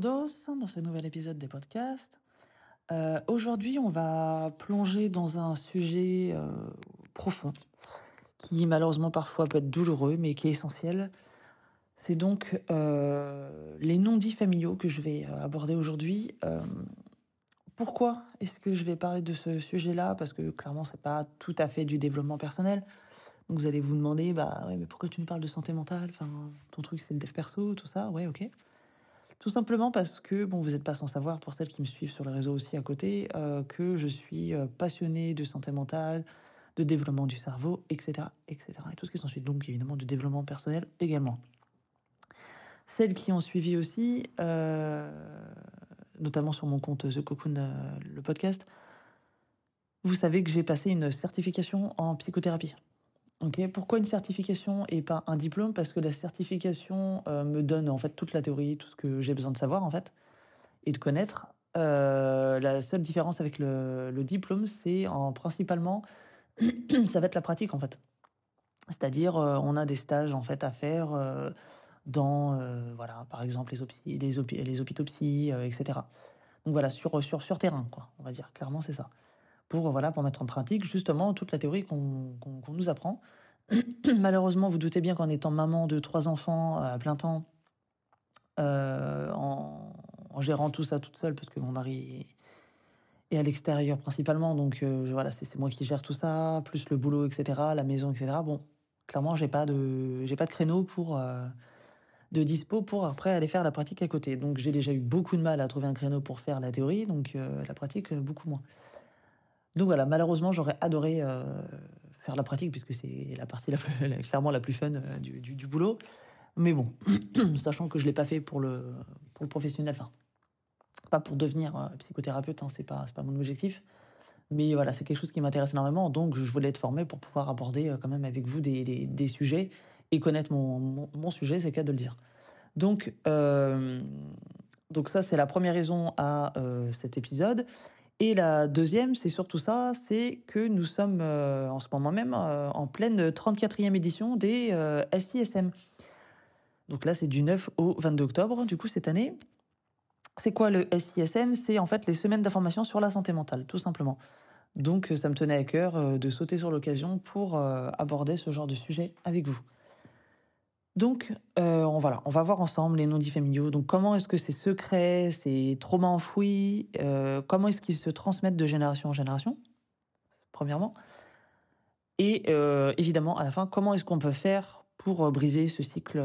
Dans ce nouvel épisode des podcasts. Euh, Aujourd'hui, on va plonger dans un sujet euh, profond qui malheureusement parfois peut être douloureux mais qui est essentiel. C'est donc euh, les non-dits familiaux que je vais aborder aujourd'hui. Pourquoi est-ce que je vais parler de ce sujet-là? Parce que clairement, c'est pas tout à fait du développement personnel. Vous allez vous demander, bah ouais, mais pourquoi tu nous parles de santé mentale? Enfin, ton truc c'est le dev perso, tout ça. Ouais, ok. Tout simplement parce que, bon, vous n'êtes pas sans savoir, pour celles qui me suivent sur les réseaux aussi à côté, euh, que je suis euh, passionnée de santé mentale, de développement du cerveau, etc., etc. Et tout ce qui s'ensuit. Donc, évidemment, de développement personnel également. Celles qui ont suivi aussi, euh, notamment sur mon compte The Cocoon, le podcast, vous savez que j'ai passé une certification en psychothérapie. Ok, Pourquoi une certification et pas un diplôme? Parce que la certification euh, me donne en fait toute la théorie, tout ce que j'ai besoin de savoir en fait et de connaître. Euh, la seule différence avec le, diplôme, c'est en principalement ça va être la pratique en fait. C'est-à-dire euh, on a des stages en fait à faire euh, dans voilà par exemple les, hôpi- les, hôpi- les hôpitaux etc. Donc voilà sur sur sur terrain quoi, on va dire clairement c'est ça pour voilà pour mettre en pratique justement toute la théorie qu'on nous apprend. Malheureusement, vous doutez bien qu'en étant maman de trois enfants à plein temps, euh, en, gérant tout ça toute seule, parce que mon mari est à l'extérieur principalement, donc euh, voilà, c'est moi qui gère tout ça, plus le boulot, etc., la maison, etc. Bon, clairement, j'ai pas de j'ai pas de créneau pour euh, de dispo pour après aller faire la pratique à côté. Donc j'ai déjà eu beaucoup de mal à trouver un créneau pour faire la théorie, donc euh, la pratique euh, beaucoup moins. Donc voilà, malheureusement, j'aurais adoré euh, faire la pratique puisque c'est la partie clairement la plus fun euh, du, boulot. Mais bon, sachant que je l'ai pas fait pour le, pour le professionnel, pas pour devenir euh, psychothérapeute, hein, c'est pas, pas mon objectif. Mais voilà, c'est quelque chose qui m'intéresse énormément, donc je voulais être formé pour pouvoir aborder quand même avec vous des, des- sujets et connaître mon, mon, sujet, c'est le cas de le dire. Donc, donc ça, c'est la première raison à cet épisode. Et la deuxième, c'est surtout ça, c'est que nous sommes euh, en ce moment même euh, en pleine 34e édition des euh, SISM. Donc là, c'est du 9 au 22 octobre, du coup, cette année. C'est quoi le SISM C'est en fait les semaines d'information sur la santé mentale, tout simplement. Donc ça me tenait à cœur de sauter sur l'occasion pour aborder ce genre de sujet avec vous. Donc euh, on, voilà, on va voir ensemble les non-dits familiaux. Donc comment est-ce que ces secrets, ces traumas enfouis, euh, comment est-ce qu'ils se transmettent de génération en génération, premièrement. Et euh, évidemment, à la fin, comment est-ce qu'on peut faire pour briser ce cycle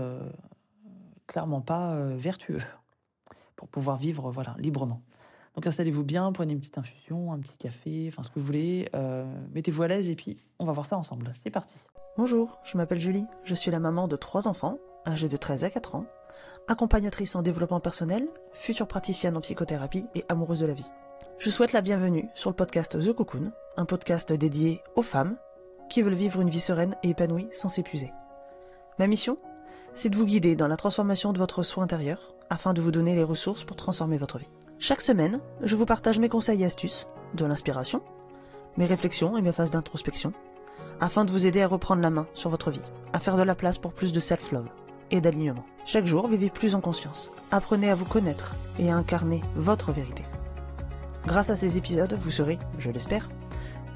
clairement pas vertueux, pour pouvoir vivre voilà, librement. Donc installez-vous bien, prenez une petite infusion, un petit café, enfin ce que vous voulez, mettez-vous à l'aise et puis on va voir ça ensemble. C'est parti. Bonjour, je m'appelle Julie, je suis la maman de trois enfants, âgés de 13 à 4 ans, accompagnatrice en développement personnel, future praticienne en psychothérapie et amoureuse de la vie. Je souhaite la bienvenue sur le podcast The Cocoon, un podcast dédié aux femmes qui veulent vivre une vie sereine et épanouie sans s'épuiser. Ma mission C'est de vous guider dans la transformation de votre soi intérieur afin de vous donner les ressources pour transformer votre vie. Chaque semaine, je vous partage mes conseils et astuces, de l'inspiration, mes réflexions et mes phases d'introspection, afin de vous aider à reprendre la main sur votre vie, à faire de la place pour plus de self-love et d'alignement. Chaque jour, vivez plus en conscience. Apprenez à vous connaître et à incarner votre vérité. Grâce à ces épisodes, vous serez, je l'espère,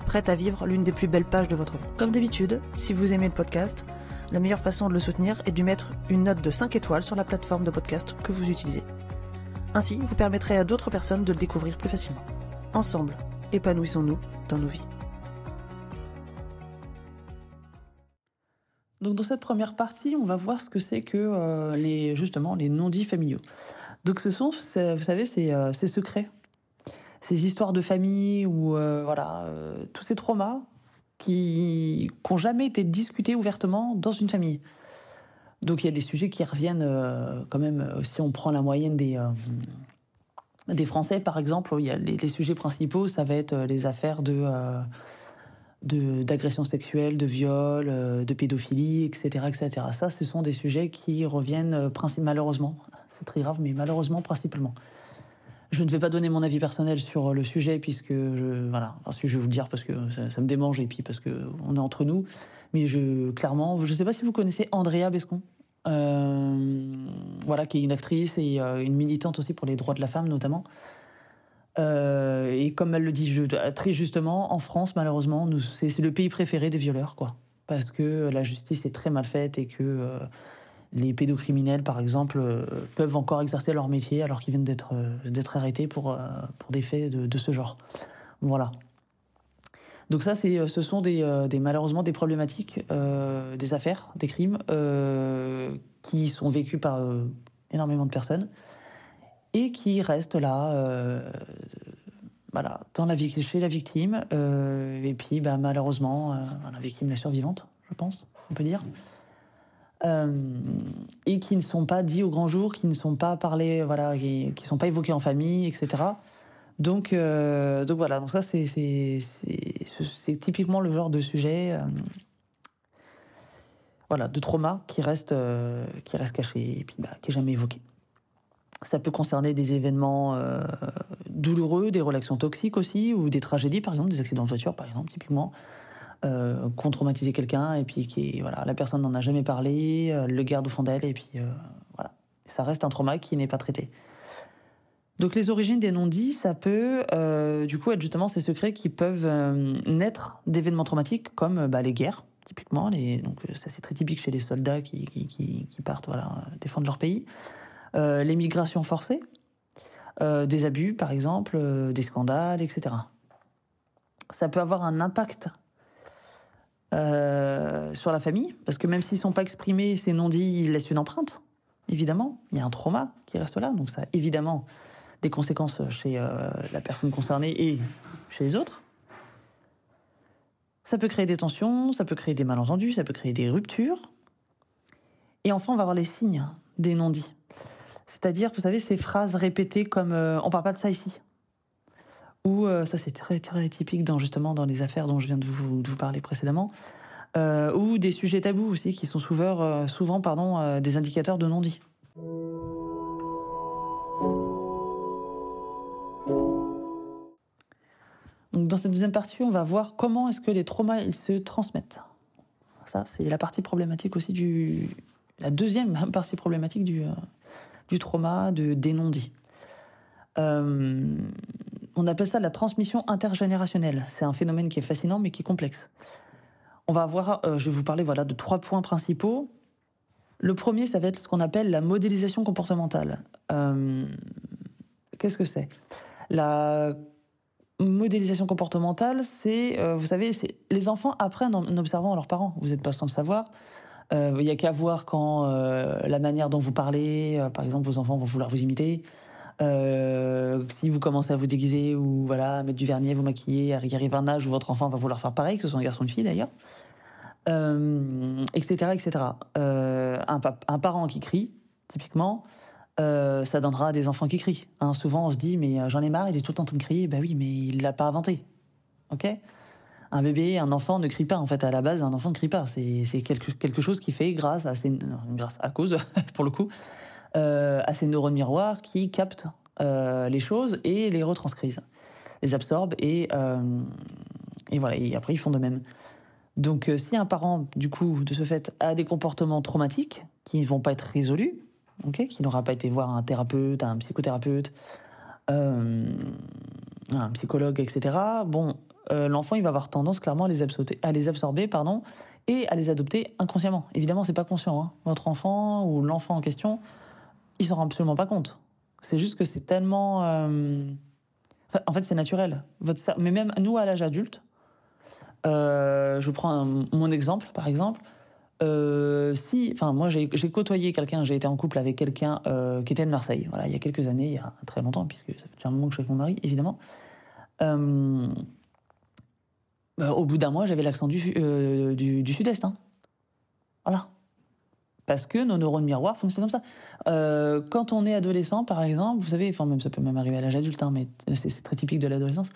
prête à vivre l'une des plus belles pages de votre vie. Comme d'habitude, si vous aimez le podcast, la meilleure façon de le soutenir est de mettre une note de 5 étoiles sur la plateforme de podcast que vous utilisez. Ainsi, vous permettrez à d'autres personnes de le découvrir plus facilement. Ensemble, épanouissons-nous dans nos vies. Donc dans cette première partie, on va voir ce que c'est que euh, les justement les non-dits familiaux. Donc ce sont, vous savez, ces, euh, ces secrets, ces histoires de famille ou euh, voilà, tous ces traumas qui n'ont jamais été discutés ouvertement dans une famille. Donc il y a des sujets qui reviennent quand même. Si on prend la moyenne des Français, par exemple, il y a les, sujets principaux, ça va être les affaires de euh, de- d'agression sexuelle, de viol, euh, de pédophilie, etc., etc. Ça, ce sont des sujets qui reviennent euh, malheureusement, c'est très grave, mais malheureusement principalement. Je ne vais pas donner mon avis personnel sur le sujet puisque je, voilà, enfin, je vais vous le dire parce que ça, ça me démange et puis parce que on est entre nous. Mais je, clairement, je ne sais pas si vous connaissez Andrea Bescon. Euh, voilà, qui est une actrice et une militante aussi pour les droits de la femme notamment. Et comme elle le dit très justement, en France, malheureusement, c'est le pays préféré des violeurs, quoi. Parce que la justice est très mal faite et que les pédocriminels, par exemple, euh, peuvent encore exercer leur métier alors qu'ils viennent d'être euh, arrêtés pour, euh, pour des faits de, ce genre. Voilà. Donc ça, ce sont des, malheureusement des problématiques, des affaires, des crimes qui sont vécus par énormément de personnes et qui restent là, voilà, dans la, chez la victime. et puis, bah, malheureusement, la victime, la survivante, je pense, on peut dire. Euh, et qui ne sont pas dits au grand jour, qui ne sont pas parlés, voilà, qui ne sont pas évoqués en famille, etc. Donc, euh, donc voilà, donc ça c'est typiquement le genre de sujet, euh, voilà, de trauma qui reste qui reste caché et puis bah, qui est jamais évoqué. Ça peut concerner des événements douloureux, des relations toxiques aussi, ou des tragédies, par exemple, des accidents de voiture, par exemple, typiquement. Euh, qu'on quelqu'un et puis qui voilà la personne n'en a jamais parlé, euh, le garde au fond d'elle et puis euh, voilà. Ça reste un trauma qui n'est pas traité. Donc les origines des non-dits, ça peut euh, du coup être justement ces secrets qui peuvent naître d'événements traumatiques comme bah, les guerres typiquement donc ça c'est très typique chez les soldats qui, qui, qui, qui partent voilà défendre leur pays, les migrations forcées, des abus par exemple, des scandales etc. Ça peut avoir un impact euh, sur la famille, parce que même s'ils ne sont pas exprimés, ces non-dits, ils laissent une empreinte, évidemment. Il y a un trauma qui reste là, donc ça a évidemment des conséquences chez euh, la personne concernée et chez les autres. Ça peut créer des tensions, ça peut créer des malentendus, ça peut créer des ruptures. Et enfin, on va voir les signes des non-dits. C'est-à-dire, vous savez, ces phrases répétées comme euh, on parle pas de ça ici. Ou ça c'est très typique dans justement dans les affaires dont je viens de vous, parler précédemment, euh, ou des sujets tabous aussi qui sont souvent, euh, souvent pardon, euh, des indicateurs de non-dit. Donc dans cette deuxième partie, on va voir comment est-ce que les traumas ils se transmettent. Ça, c'est la partie problématique aussi du, la deuxième partie problématique du, du trauma, de, des non-dits. Euh, on appelle ça la transmission intergénérationnelle. C'est un phénomène qui est fascinant mais qui est complexe. On va voir, euh, je vais vous parler voilà de trois points principaux. Le premier, ça va être ce qu'on appelle la modélisation comportementale. Euh, qu'est-ce que c'est? La modélisation comportementale, c'est, vous savez, les enfants apprennent en observant leurs parents. Vous n'êtes pas sans le savoir. Il n'y a qu'à voir quand la manière dont vous parlez, par exemple, vos enfants vont vouloir vous imiter. Euh, si vous commencez à vous déguiser ou voilà mettre du vernis, vous maquiller, il arrive un âge où votre enfant va vouloir faire pareil, que ce soit un garçon ou une fille d'ailleurs, etc., euh, etc. Euh, un, parent qui crie, typiquement, ça donnera des enfants qui crient. Hein, souvent, on se dit mais j'en ai marre, il est tout le temps en train de crier. Bah oui, mais il l'a pas inventé. Ok? Un bébé, un enfant ne crie pas. En fait, à la base, un enfant ne crie pas. C'est quelque, chose qui fait grâce à ses, grâce à cause, pour le coup, euh, à ces neurones miroirs qui captent euh, les choses et les retranscrivent, les absorbent et, euh, et voilà. Et après, ils font de même. Donc, si un parent, du coup, de ce fait, a des comportements traumatiques qui ne vont pas être résolus, ok, qui n'aura pas été voir un thérapeute, un psychothérapeute, un psychologue, etc. Bon, l'enfant, il va avoir tendance clairement à les absorber, pardon, et à les adopter inconsciemment. Évidemment, c'est pas conscient. Hein. Votre enfant ou l'enfant en question ils s'en rendent absolument pas compte. C'est juste que c'est tellement. Euh, en fait, c'est naturel. Votre... Mais même nous, à l'âge adulte, euh, je prends mon exemple, par exemple. Euh, si, enfin, moi, j'ai côtoyé quelqu'un, j'ai été en couple avec quelqu'un qui était de Marseille, voilà, il y a quelques années, il y a très longtemps, puisque ça fait un moment que je suis avec mon mari, évidemment. Au bout d'un mois, j'avais l'accent du, du, du sud-est. Hein. Voilà parce que nos neurones miroirs fonctionnent comme ça. Euh, quand on est adolescent, par exemple, vous savez, enfin même ça peut même arriver à l'âge adulte, hein, mais c'est très typique de l'adolescence.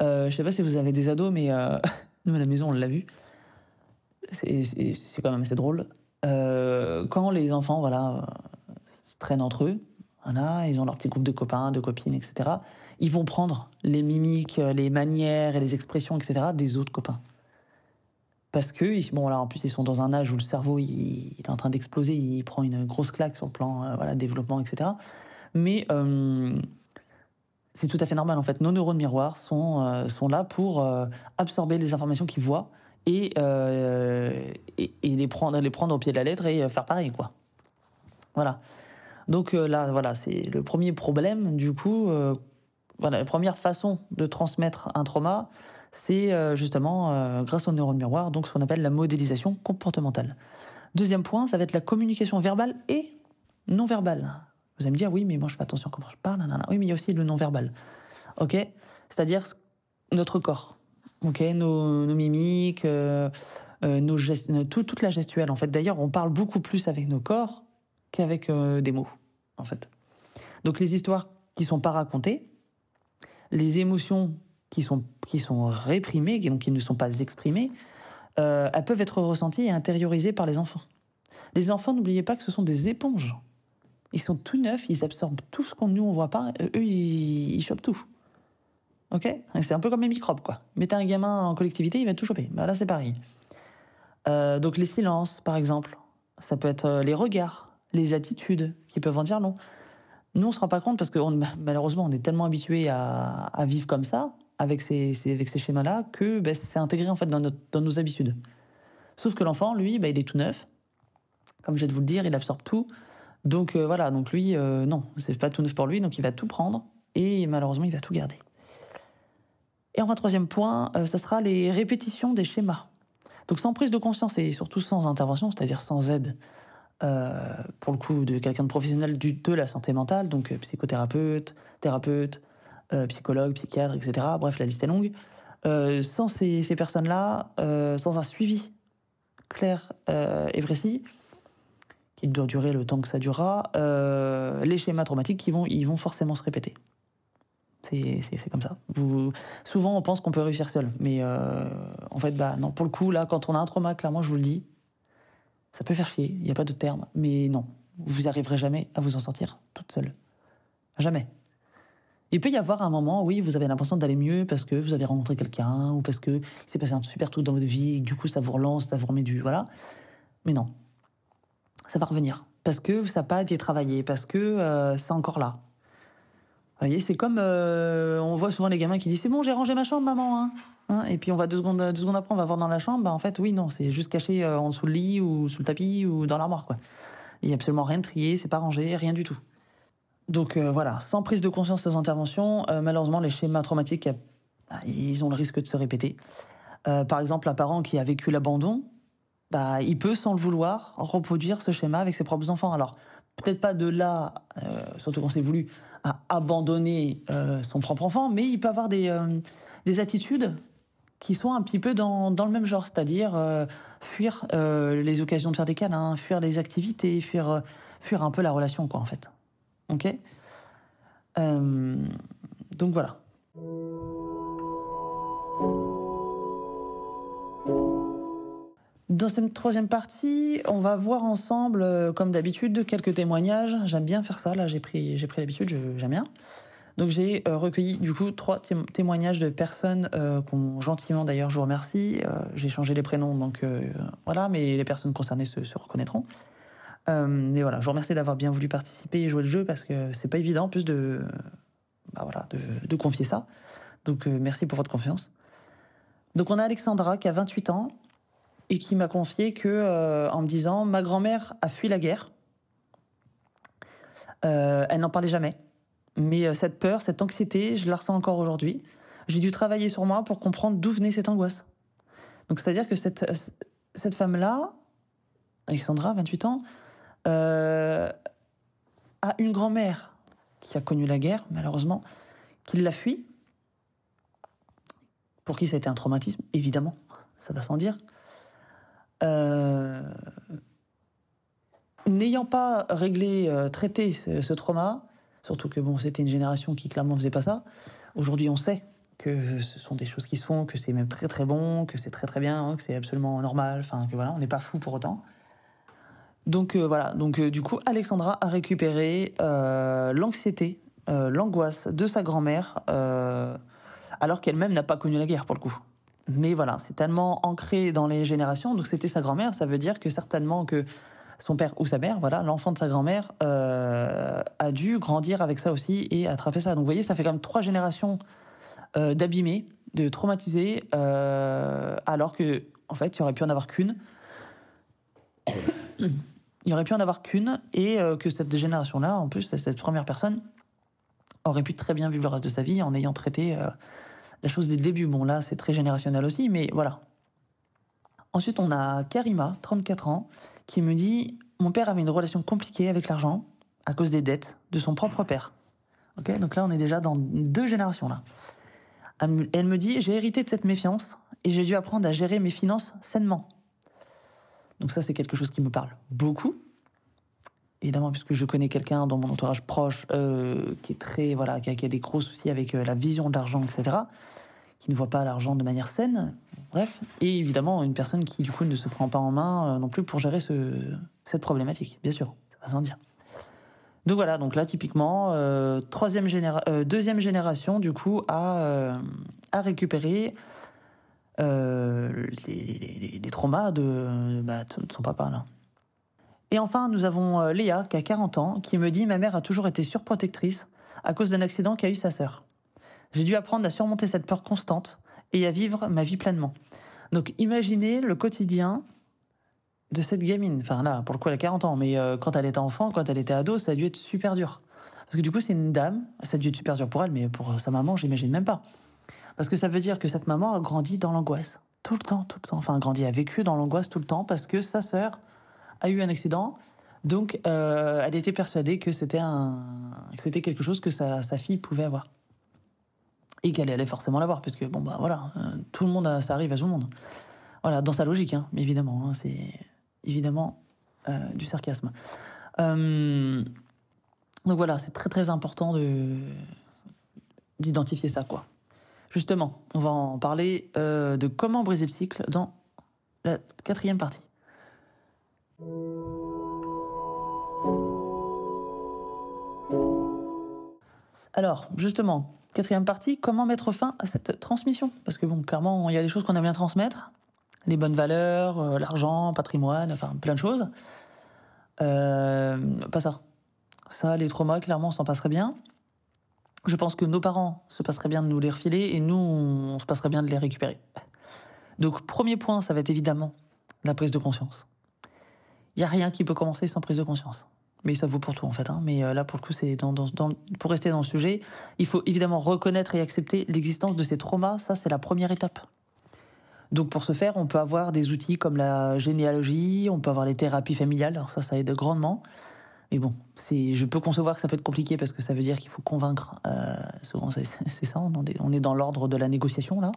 Euh, je sais pas si vous avez des ados, mais euh, nous à la maison on l'a vu. C'est quand même assez drôle. Euh, quand les enfants, voilà, traînent entre eux, voilà, ils ont leur petit groupe de copains, de copines, etc. Ils vont prendre les mimiques, les manières et les expressions, etc. des autres copains parce que bon là en plus ils sont dans un âge où le cerveau il, est en train d'exploser, il prend une grosse claque sur le plan euh, voilà développement etc. Mais euh, c'est tout à fait normal en fait. Nos neurones miroirs sont euh, sont là pour absorber les informations qu'ils voient et, et, et les prendre les prendre au pied de la lettre et faire pareil quoi. Voilà. Donc là voilà c'est le premier problème du coup voilà la première façon de transmettre un trauma c'est euh, justement euh, grâce aux neurones miroirs, donc ce qu'on appelle la modélisation comportementale. Deuxième point, ça va être la communication verbale et non verbale. Vous allez me dire, oui, mais moi je fais attention comment je parle. Oui, mais il y a aussi le non verbal. Ok? C'est-à-dire notre corps. Ok? Nos, mimiques, euh, toute la gestuelle. En fait, d'ailleurs, on parle beaucoup plus avec nos corps qu'avec des mots. En fait. Donc les histoires qui sont pas racontées, les émotions qui sont, qui sont réprimées, donc qui ne sont pas exprimées, euh, elles peuvent être ressenties et intériorisées par les enfants. Les enfants, n'oubliez pas que ce sont des éponges. Ils sont tout neufs, ils absorbent tout ce qu'on nous on voit pas. Eux, ils, chopent tout. Ok? C'est un peu comme les microbes, quoi. Mettez un gamin en collectivité, il va tout choper. Bah, là, c'est pareil. Euh, donc les silences, par exemple, ça peut être euh, les regards, les attitudes qui peuvent en dire non. Nous, on se rend pas compte parce que malheureusement, on est tellement habitué à, vivre comme ça avec ces, avec ces schémas-là que ben, c'est intégré en fait dans, nos habitudes. Sauf que l'enfant, lui, ben, il est tout neuf. Comme je viens de vous le dire, il absorbe tout. Donc euh, voilà, donc lui, euh, non, c'est pas tout neuf pour lui, donc il va tout prendre et malheureusement, il va tout garder. Et enfin, troisième point, euh, ça sera les répétitions des schémas. Donc sans prise de conscience et surtout sans intervention, c'est-à-dire sans aide, pour le coup, de quelqu'un de professionnel de la santé mentale, donc psychothérapeute, thérapeute, euh, psychologues, psychiatres, etc. Bref, la liste est longue. Euh, sans ces, personnes-là, euh, sans un suivi clair et précis, qui doit durer le temps que ça durera, les schémas traumatiques vont, ils vont forcément se répéter. C'est comme ça. Souvent, on pense qu'on peut réussir seul, mais en fait, bah non. Pour le coup, là, quand on a un trauma, clairement, je vous le dis, ça peut faire chier. Il n'y a pas de terme, mais non, vous arriverez jamais à vous en sortir toute seule. Jamais. Il peut y avoir un moment, oui, vous avez l'impression d'aller mieux parce que vous avez rencontré quelqu'un ou parce que il s'est passé un super truc dans votre vie et du coup ça vous relance, ça vous remet du voilà. Mais non, ça va revenir parce que ça n'a pas été travaillé, parce que euh, c'est encore là. Vous voyez, c'est comme euh, on voit souvent les gamins qui disent c'est bon, j'ai rangé ma chambre, maman. Hein. Hein et puis on va deux secondes, deux secondes après, on va voir dans la chambre. Bah, en fait, oui, non, c'est juste caché euh, en dessous le lit ou sous le tapis ou dans l'armoire, quoi. Il n'y a absolument rien de trié, c'est pas rangé, rien du tout. Donc euh, voilà, sans prise de conscience de ces interventions, malheureusement, les schémas traumatiques, bah, ils ont le risque de se répéter. Par exemple, un parent qui a vécu l'abandon, bah, il peut, sans le vouloir, reproduire ce schéma avec ses propres enfants. Alors, peut-être pas de là, surtout quand c'est voulu, à abandonner son propre enfant, mais il peut avoir des, des attitudes qui sont un petit peu dans, dans le même genre, c'est-à-dire fuir les occasions de faire des câlins, fuir les activités, fuir, fuir un peu la relation, quoi, en fait. Ok? Euh, Donc voilà. Dans cette troisième partie, on va voir ensemble, euh, comme d'habitude, quelques témoignages. J'aime bien faire ça. Là, j'ai pris, l'habitude. J'aime bien. Donc j'ai euh, recueilli du coup trois témoignages de personnes euh, qu'on gentiment d'ailleurs je vous remercie. j'ai changé les prénoms donc voilà, mais les personnes concernées se reconnaîtront. Euh, mais voilà, je vous remercie d'avoir bien voulu participer et jouer le jeu parce que c'est pas évident en plus de, bah voilà, de, confier ça. Donc euh, merci pour votre confiance. Donc on a Alexandra qui a 28 ans et qui m'a confié que euh, en me disant ma grand-mère a fui la guerre. elle n'en parlait jamais. Mais cette peur, cette anxiété, je la ressens encore aujourd'hui. J'ai dû travailler sur moi pour comprendre d'où venait cette angoisse. Donc c'est-à-dire que cette, cette femme-là, Alexandra, 28 ans, euh, à une grand-mère qui a connu la guerre, malheureusement, qui l'a fui, pour qui ça a été un traumatisme, évidemment, ça va sans dire. Euh, n'ayant pas réglé, euh, traité ce, trauma, surtout que bon, c'était une génération qui clairement faisait pas ça. Aujourd'hui, on sait que ce sont des choses qui se font, que c'est même très très bon, que c'est très très bien, hein, que c'est absolument normal. Enfin, que voilà, on n'est pas fou pour autant. Donc euh, voilà, donc du coup, Alexandra a récupéré l'anxiété, l'angoisse de sa grand-mère, alors qu'elle-même n'a pas connu la guerre pour le coup. Mais voilà, c'est tellement ancré dans les générations. Donc c'était sa grand-mère, ça veut dire que certainement que son père ou sa mère, voilà, l'enfant de sa grand-mère euh, a dû grandir avec ça aussi et attraper ça. Donc vous voyez, ça fait quand même trois générations euh, d'abîmés, de traumatisés, euh, alors que en fait, il aurait pu en avoir qu'une. il aurait pu en avoir qu'une et euh, que cette génération-là, en plus, cette première personne, aurait pu très bien vivre le reste de sa vie en ayant traité la chose dès le début. Bon, là, c'est très générationnel aussi, mais voilà. Ensuite, on a Karima, 34 ans, qui me dit Mon père avait une relation compliquée avec l'argent à cause des dettes de son propre père. Ok, donc là, on est déjà dans deux générations là. Elle me dit J'ai hérité de cette méfiance et j'ai dû apprendre à gérer mes finances sainement. Donc, ça, c'est quelque chose qui me parle beaucoup. Évidemment, puisque je connais quelqu'un dans mon entourage proche euh, qui est très voilà, qui a, des gros soucis avec euh, la vision de l'argent, etc., qui ne voit pas l'argent de manière saine. Bref, et évidemment une personne qui du coup ne se prend pas en main euh, non plus pour gérer ce, cette problématique, bien sûr, ça va sans dire. Donc voilà, donc là typiquement troisième généra deuxième génération du coup à à récupérer les, traumas de, bah, de son papa là. Et enfin, nous avons Léa, qui a 40 ans, qui me dit Ma mère a toujours été surprotectrice à cause d'un accident qu'a eu sa sœur. J'ai dû apprendre à surmonter cette peur constante et à vivre ma vie pleinement. Donc imaginez le quotidien de cette gamine. Enfin là, pour le coup, elle a 40 ans, mais euh, quand elle était enfant, quand elle était ado, ça a dû être super dur. Parce que du coup, c'est une dame, ça a dû être super dur pour elle, mais pour sa maman, j'imagine même pas. Parce que ça veut dire que cette maman a grandi dans l'angoisse. Tout le temps, tout le temps. Enfin, grandi, a vécu dans l'angoisse tout le temps parce que sa sœur a eu un accident. Donc, euh, elle était persuadée que c'était un, que c'était quelque chose que sa, fille pouvait avoir et qu'elle allait forcément l'avoir, parce que bon bah voilà, euh, tout le monde, ça arrive à tout le monde. Voilà, dans sa logique, hein, évidemment, hein, c'est évidemment euh, du sarcasme. Donc voilà, c'est très très important de d'identifier ça, quoi. Justement, on va en parler de comment briser le cycle dans la quatrième partie. Alors, justement, Quatrième partie, comment mettre fin à cette transmission? Parce que bon, clairement, il y a des choses qu'on aime bien transmettre, les bonnes valeurs, euh, l'argent, patrimoine, enfin plein de choses. Euh, pas ça. Ça, les traumas, clairement, on s'en passerait bien. Je pense que nos parents se passeraient bien de nous les refiler et nous, on se passerait bien de les récupérer. Donc, premier point, ça va être évidemment la prise de conscience. Il n'y a rien qui peut commencer sans prise de conscience mais ça vaut pour tout en fait. Hein. Mais euh, là, pour le coup, c'est pour rester dans le sujet, il faut évidemment reconnaître et accepter l'existence de ces traumas. Ça, c'est la première étape. Donc pour ce faire, on peut avoir des outils comme la généalogie, on peut avoir les thérapies familiales. Alors ça, ça aide grandement. Mais bon, c'est, je peux concevoir que ça peut être compliqué parce que ça veut dire qu'il faut convaincre. Euh, souvent, c'est ça. On est dans l'ordre de la négociation là.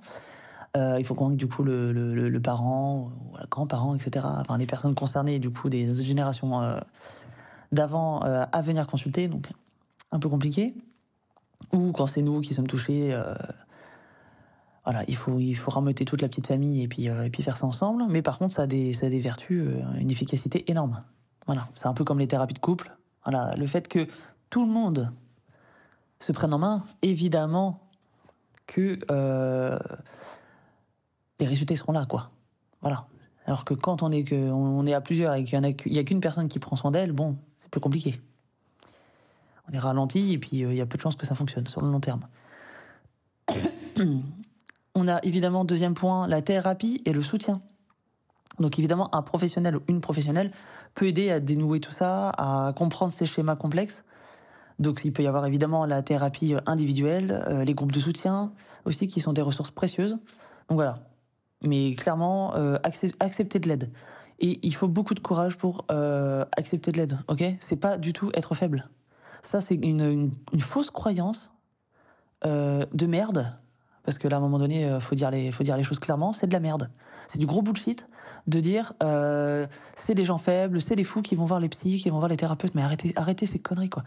Euh, il faut convaincre du coup le, le, parent, ou le grand-parent, etc. Enfin, les personnes concernées du coup des générations euh, d'avant euh, à venir consulter, donc un peu compliqué. Ou quand c'est nous qui sommes touchés, voilà, il faut, il faut rameuter toute la petite famille et puis, et puis faire ça ensemble. Mais par contre, ça a des, ça a des vertus, une efficacité énorme. Voilà, c'est un peu comme les thérapies de couple. Voilà, le fait que tout le monde se prenne en main, évidemment que les résultats seront là, quoi. Voilà. Alors que quand on est, est à plusieurs et qu'il n'y a qu'une personne qui prend soin d'elle, bon, c'est plus compliqué. On est ralenti et puis euh, il y a peu de chances que ça fonctionne sur le long terme. on a évidemment, deuxième point, la thérapie et le soutien. Donc évidemment, un professionnel ou une professionnelle peut aider à dénouer tout ça, à comprendre ces schémas complexes. Donc il peut y avoir évidemment la thérapie individuelle, euh, les groupes de soutien aussi qui sont des ressources précieuses. Donc voilà. Mais clairement, euh, accepter de l'aide. Et il faut beaucoup de courage pour euh, accepter de l'aide, ok? C'est pas du tout être faible. Ça, c'est une, fausse croyance euh, de merde. Parce que là, à un moment donné, faut faut dire les choses clairement, c'est de la merde. C'est du gros bullshit de dire euh, c'est les gens faibles, c'est les fous qui vont voir les psys, qui vont voir les thérapeutes. Mais arrêtez, arrêtez ces conneries quoi.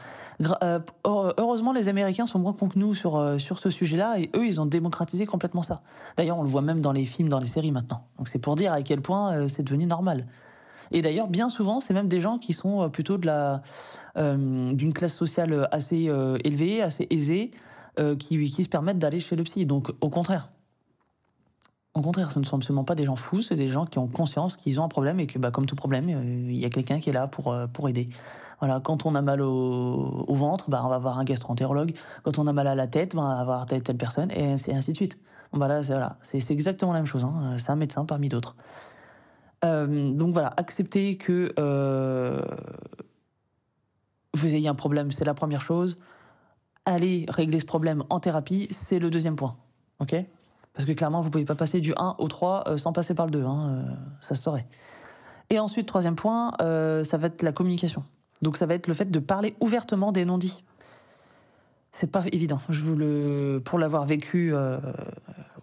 Euh, heureusement, les Américains sont moins cons que nous sur euh, sur ce sujet-là et eux, ils ont démocratisé complètement ça. D'ailleurs, on le voit même dans les films, dans les séries maintenant. Donc c'est pour dire à quel point c'est devenu normal. Et d'ailleurs, bien souvent, c'est même des gens qui sont plutôt de la d'une classe sociale assez élevée, assez aisée, qui qui se permettent d'aller chez le psy. Donc au contraire. Au contraire, ce ne sont absolument pas des gens fous, c'est des gens qui ont conscience qu'ils ont un problème et que, bah, comme tout problème, euh, il y a quelqu'un qui est là pour, euh, pour aider. Voilà, quand on a mal au, ventre, bah, on va voir un gastroentérologue. Quand on a mal à la tête, bah, on va voir telle, telle personne, et ainsi, ainsi de suite. Bah c'est exactement la même chose. Hein. C'est un médecin parmi d'autres. Euh, donc voilà, accepter que vous ayez un problème, c'est la première chose. Aller régler ce problème en thérapie, c'est le deuxième point. Ok? Parce que clairement, vous pouvez pas passer du 1 au 3 euh, sans passer par le 2. Hein, euh, ça se saurait. Et ensuite, troisième point, euh, ça va être la communication. Donc ça va être le fait de parler ouvertement des non-dits. C'est pas évident. Je vous le, pour l'avoir vécu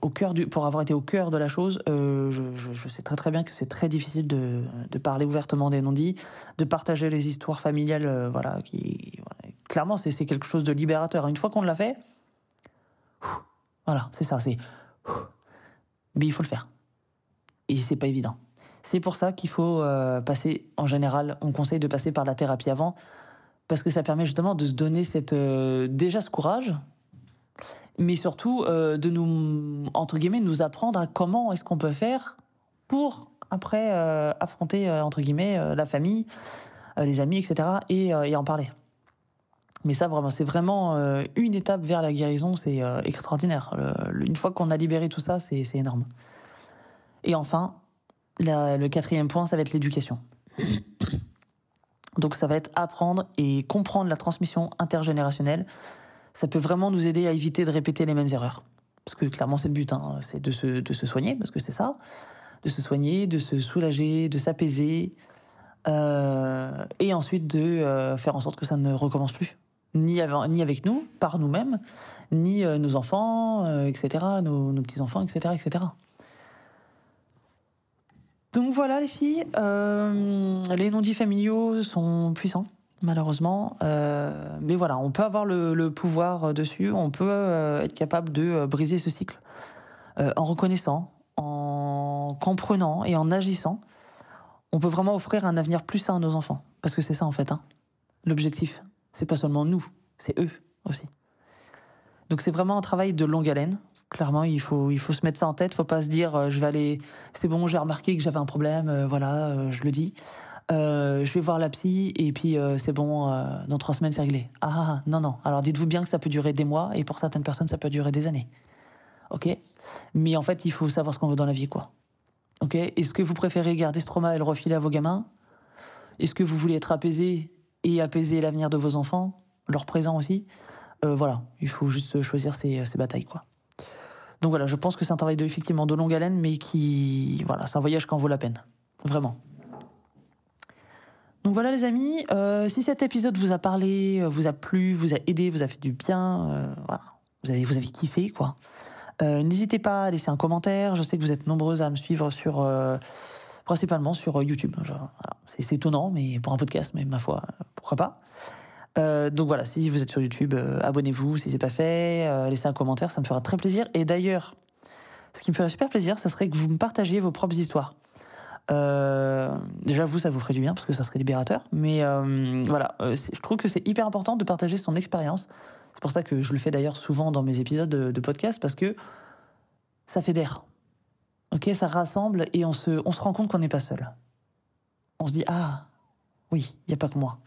au cœur du, pour avoir été au cœur de la chose, je, sais très très bien que c'est très difficile de, parler ouvertement des non-dits, de partager les histoires familiales, voilà, clairement c'est quelque chose de libérateur. Une fois qu'on l'a fait, voilà, c'est ça, c'est. Mais il faut le faire. Et c'est pas évident. C'est pour ça qu'il faut euh, passer, en général, on conseille de passer par la thérapie avant, parce que ça permet justement de se donner cette, euh, déjà ce courage, mais surtout euh, de nous, entre guillemets, nous apprendre à comment est-ce qu'on peut faire pour après affronter, entre guillemets, la famille, les amis, etc., et, et en parler. Mais ça, vraiment, c'est vraiment euh, une étape vers la guérison, c'est euh, extraordinaire. Une fois qu'on a libéré tout ça, c'est énorme. Et enfin, le quatrième point, ça va être l'éducation. Donc ça va être apprendre et comprendre la transmission intergénérationnelle. Ça peut vraiment nous aider à éviter de répéter les mêmes erreurs. Parce que clairement, c'est le but, hein, c'est de se, soigner, parce que c'est ça. De se soigner, de se soulager, de s'apaiser. euh, et ensuite de faire en sorte que ça ne recommence plus. Ni, avec nous, par nous-mêmes, ni euh, nos enfants, euh, etc., nos, petits-enfants, etc., etc. Donc voilà les filles, euh, les non-dits familiaux sont puissants, malheureusement. Mais voilà, on peut avoir le, pouvoir dessus, on peut être capable de briser ce cycle en reconnaissant, en comprenant et en agissant. On peut vraiment offrir un avenir plus sain à nos enfants. Parce que c'est ça en fait, hein. l'objectif. C'est pas seulement nous, c'est eux aussi. Donc c'est vraiment un travail de longue haleine. Clairement, il faut, il faut se mettre ça en tête. Faut pas se dire, euh, je vais aller, c'est bon, j'ai remarqué que j'avais un problème, euh, voilà, euh, je le dis. Je vais voir la psy et puis c'est bon, dans trois semaines c'est réglé. Ah, ah, ah, non, non. Alors dites-vous bien que ça peut durer des mois et pour certaines personnes ça peut durer des années. Ok? Mais en fait, il faut savoir ce qu'on veut dans la vie, quoi. Ok? Est-ce que vous préférez garder ce trauma et le refiler à vos gamins? Est-ce que vous voulez être apaisé? Et apaiser l'avenir de vos enfants, leur présent aussi Euh, Voilà, il faut juste choisir ses, batailles, quoi. Donc voilà, je pense que c'est un travail de, effectivement de longue haleine, mais qui, voilà, c'est un voyage qui en vaut la peine, vraiment. Donc voilà les amis, euh, si cet épisode vous a parlé, euh, vous a plu, vous a aidé, vous a fait du bien, voilà, vous avez, vous avez kiffé quoi. N'hésitez pas à laisser un commentaire. Je sais que vous êtes nombreuses à me suivre sur, principalement sur euh, YouTube. Voilà. C'est étonnant, mais pour un podcast, mais ma foi, euh, pourquoi pas. Euh, donc voilà, si vous êtes sur YouTube, abonnez-vous si c'est pas fait, laissez un commentaire, ça me fera très plaisir. Et d'ailleurs, ce qui me ferait super plaisir, ça serait que vous me partagiez vos propres histoires. Déjà, vous, ça vous ferait du bien parce que ça serait libérateur. Mais voilà, je trouve que c'est hyper important de partager son expérience. C'est pour ça que je le fais d'ailleurs souvent dans mes épisodes de, de podcast parce que ça fédère. Ok, ça rassemble et on se, on se rend compte qu'on n'est pas seul. On se dit ah oui, il y a pas que moi.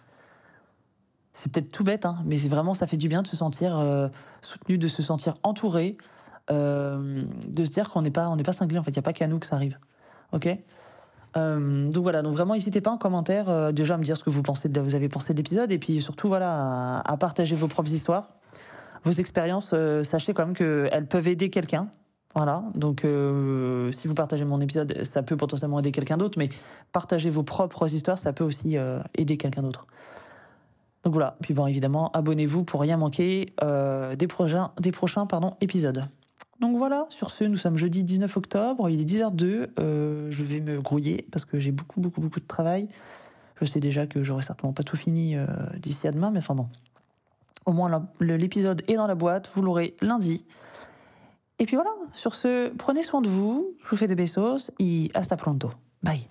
C'est peut-être tout bête, hein, mais c'est vraiment ça fait du bien de se sentir euh, soutenu, de se sentir entouré, euh, de se dire qu'on n'est pas, on n'est pas cinglé. En fait, il y a pas qu'à nous que ça arrive. Ok? Euh, donc voilà, donc vraiment n'hésitez pas en commentaire déjà à me dire ce que vous pensez de, vous avez pensé de l'épisode et puis surtout voilà à, partager vos propres histoires, vos expériences. sachez quand même qu'elles peuvent aider quelqu'un. Voilà, donc euh, si vous partagez mon épisode, ça peut potentiellement aider quelqu'un d'autre, mais partager vos propres histoires, ça peut aussi euh, aider quelqu'un d'autre. Donc voilà, puis bon évidemment, abonnez-vous pour rien manquer euh, des prochains, des prochains pardon, épisodes. Donc voilà, sur ce, nous sommes jeudi 19 octobre, il est 10h02, euh, je vais me grouiller parce que j'ai beaucoup, beaucoup, beaucoup de travail. Je sais déjà que j'aurai certainement pas tout fini d'ici à demain, mais enfin bon. Au moins, l'épisode est dans la boîte, vous l'aurez lundi. Et puis voilà, sur ce, prenez soin de vous, je vous fais des besos et hasta pronto. Bye.